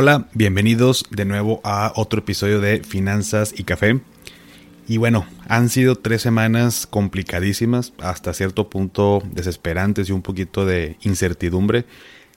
Hola, bienvenidos de nuevo a otro episodio de Finanzas y Café. Y bueno, han sido tres semanas complicadísimas, hasta cierto punto desesperantes y un poquito de incertidumbre.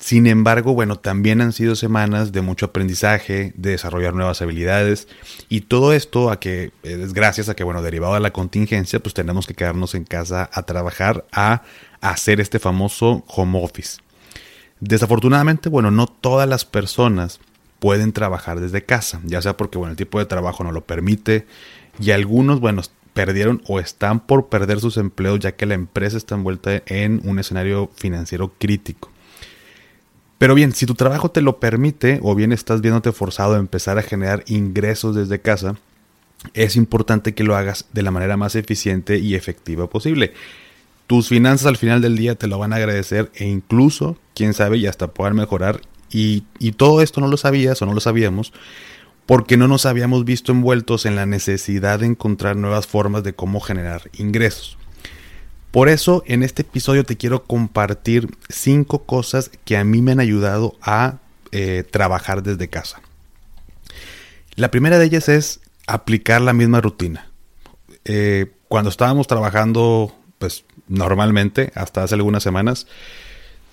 Sin embargo, bueno, también han sido semanas de mucho aprendizaje, de desarrollar nuevas habilidades y todo esto a que es gracias a que, bueno, derivado de la contingencia, pues tenemos que quedarnos en casa a trabajar, a hacer este famoso home office. Desafortunadamente, bueno, no todas las personas pueden trabajar desde casa, ya sea porque, bueno, el tipo de trabajo no lo permite y algunos, bueno, perdieron o están por perder sus empleos ya que la empresa está envuelta en un escenario financiero crítico. Pero bien, si tu trabajo te lo permite o bien estás viéndote forzado a empezar a generar ingresos desde casa, es importante que lo hagas de la manera más eficiente y efectiva posible tus finanzas al final del día te lo van a agradecer e incluso, quién sabe, y hasta poder mejorar. Y, y todo esto no lo sabías o no lo sabíamos porque no nos habíamos visto envueltos en la necesidad de encontrar nuevas formas de cómo generar ingresos. Por eso en este episodio te quiero compartir cinco cosas que a mí me han ayudado a eh, trabajar desde casa. La primera de ellas es aplicar la misma rutina. Eh, cuando estábamos trabajando pues normalmente, hasta hace algunas semanas,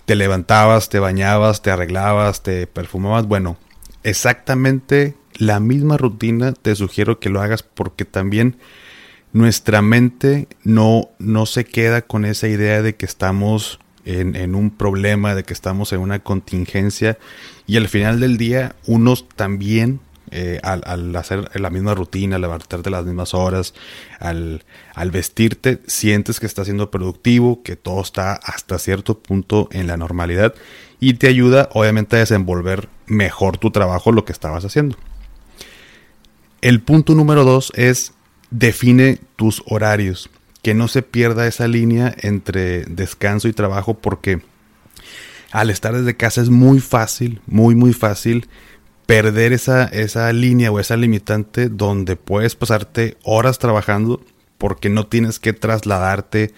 te levantabas, te bañabas, te arreglabas, te perfumabas. Bueno, exactamente la misma rutina te sugiero que lo hagas porque también nuestra mente no, no se queda con esa idea de que estamos en, en, un problema, de que estamos en una contingencia y al final del día unos también eh, al, hacer la misma rutina, al levantarte las mismas horas, al, vestirte, sientes que estás siendo productivo, que todo está hasta cierto punto en la normalidad y te ayuda obviamente a desenvolver mejor tu trabajo, lo que estabas haciendo. El punto número dos es define tus horarios, que no se pierda esa línea entre descanso y trabajo porque al estar desde casa es muy fácil, muy muy fácil perder esa, esa línea o esa limitante donde puedes pasarte horas trabajando porque no tienes que trasladarte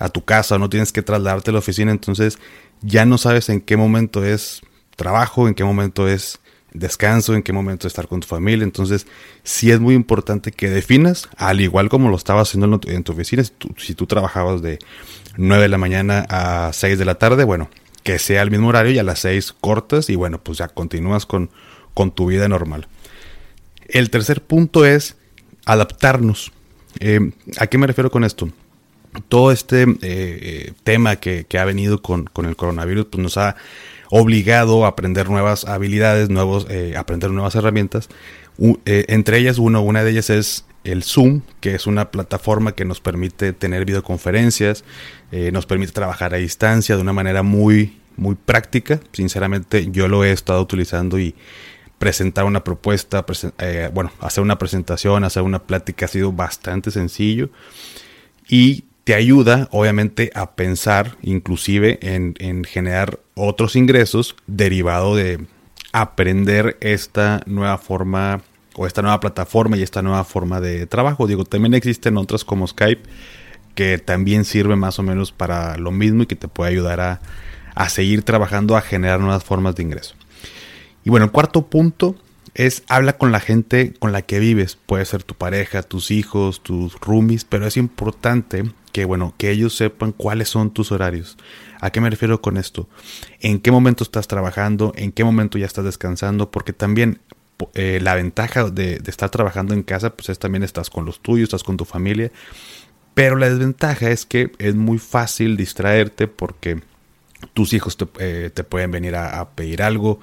a tu casa o no tienes que trasladarte a la oficina, entonces ya no sabes en qué momento es trabajo, en qué momento es descanso, en qué momento es estar con tu familia, entonces sí es muy importante que definas, al igual como lo estabas haciendo en tu oficina, si tú, si tú trabajabas de 9 de la mañana a 6 de la tarde, bueno, que sea el mismo horario y a las 6 cortas y bueno, pues ya continúas con con tu vida normal. El tercer punto es adaptarnos. Eh, ¿A qué me refiero con esto? Todo este eh, eh, tema que, ha venido con, el coronavirus pues nos ha obligado a aprender nuevas habilidades, nuevos, aprender nuevas herramientas. entre ellas, uno, una de ellas es el Zoom, que es una plataforma que nos permite tener videoconferencias, nos permite trabajar a distancia de una manera muy, muy práctica. Sinceramente, yo lo he estado utilizando y, presentar una propuesta, eh, bueno, hacer una presentación, hacer una plática ha sido bastante sencillo y te ayuda obviamente a pensar inclusive en, generar otros ingresos derivado de aprender esta nueva forma o esta nueva plataforma y esta nueva forma de trabajo. Digo, también existen otras como Skype que también sirve más o menos para lo mismo y que te puede ayudar a, a seguir trabajando, a generar nuevas formas de ingreso. Y bueno, el cuarto punto es habla con la gente con la que vives. Puede ser tu pareja, tus hijos, tus roomies, pero es importante que, bueno, que ellos sepan cuáles son tus horarios. ¿A qué me refiero con esto? ¿En qué momento estás trabajando? ¿En qué momento ya estás descansando? Porque también eh, la ventaja de, de, estar trabajando en casa, pues es también estás con los tuyos, estás con tu familia. Pero la desventaja es que es muy fácil distraerte porque tus hijos te, eh, pueden venir a, pedir algo,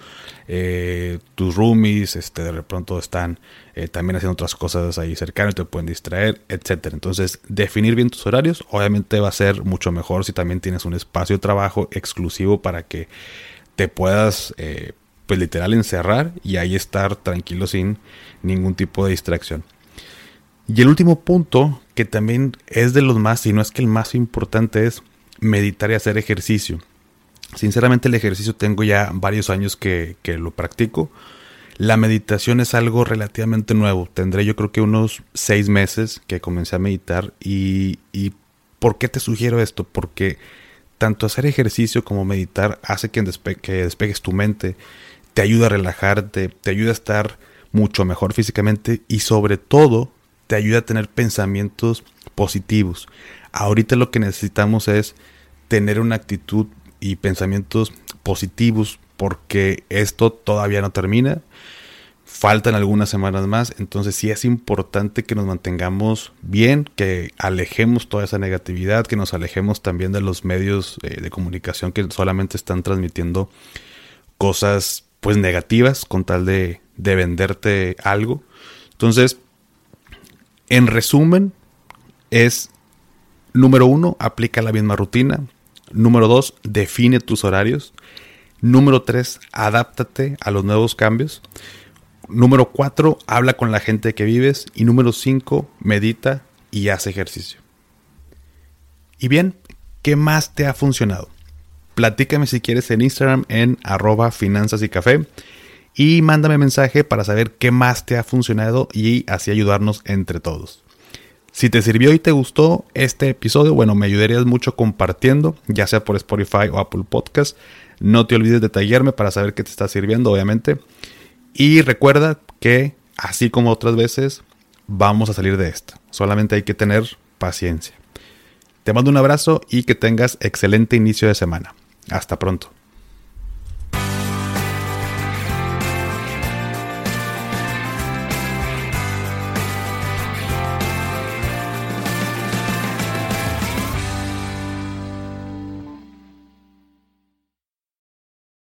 eh, tus roomies este, de pronto están eh, también haciendo otras cosas ahí cercanas, te pueden distraer, etc. Entonces, definir bien tus horarios obviamente va a ser mucho mejor si también tienes un espacio de trabajo exclusivo para que te puedas, pues literal, encerrar y ahí estar tranquilo sin ningún tipo de distracción. Y el último punto, que también es de los más, si no es que el más importante, es meditar y hacer ejercicio. Sinceramente el ejercicio tengo ya varios años que, lo practico. La meditación es algo relativamente nuevo. Tendré yo creo que unos seis meses que comencé a meditar. Y, y ¿por qué te sugiero esto? Porque tanto hacer ejercicio como meditar hace que, que despegues tu mente, te ayuda a relajarte, te ayuda a estar mucho mejor físicamente y sobre todo te ayuda a tener pensamientos positivos. Ahorita lo que necesitamos es tener una actitud y pensamientos positivos porque esto todavía no termina. Faltan algunas semanas más, entonces sí es importante que nos mantengamos bien, que alejemos toda esa negatividad, que nos alejemos también de los medios eh, de comunicación que solamente están transmitiendo cosas pues negativas con tal de, de venderte algo. Entonces, en resumen, es número uno, aplica la misma rutina. Número dos, define tus horarios. Número tres, adáptate a los nuevos cambios. Número cuatro, habla con la gente que vives. Y número cinco, medita y haz ejercicio. Y bien, ¿qué más te ha funcionado? Platícame si quieres en Instagram en arroba finanzas y café. Y mándame mensaje para saber qué más te ha funcionado y así ayudarnos entre todos. Si te sirvió y te gustó este episodio, bueno, me ayudarías mucho compartiendo, ya sea por Spotify o Apple Podcast. No te olvides de tallarme para saber qué te está sirviendo, obviamente. Y recuerda que, así como otras veces, vamos a salir de esta. Solamente hay que tener paciencia. Te mando un abrazo y que tengas excelente inicio de semana. Hasta pronto.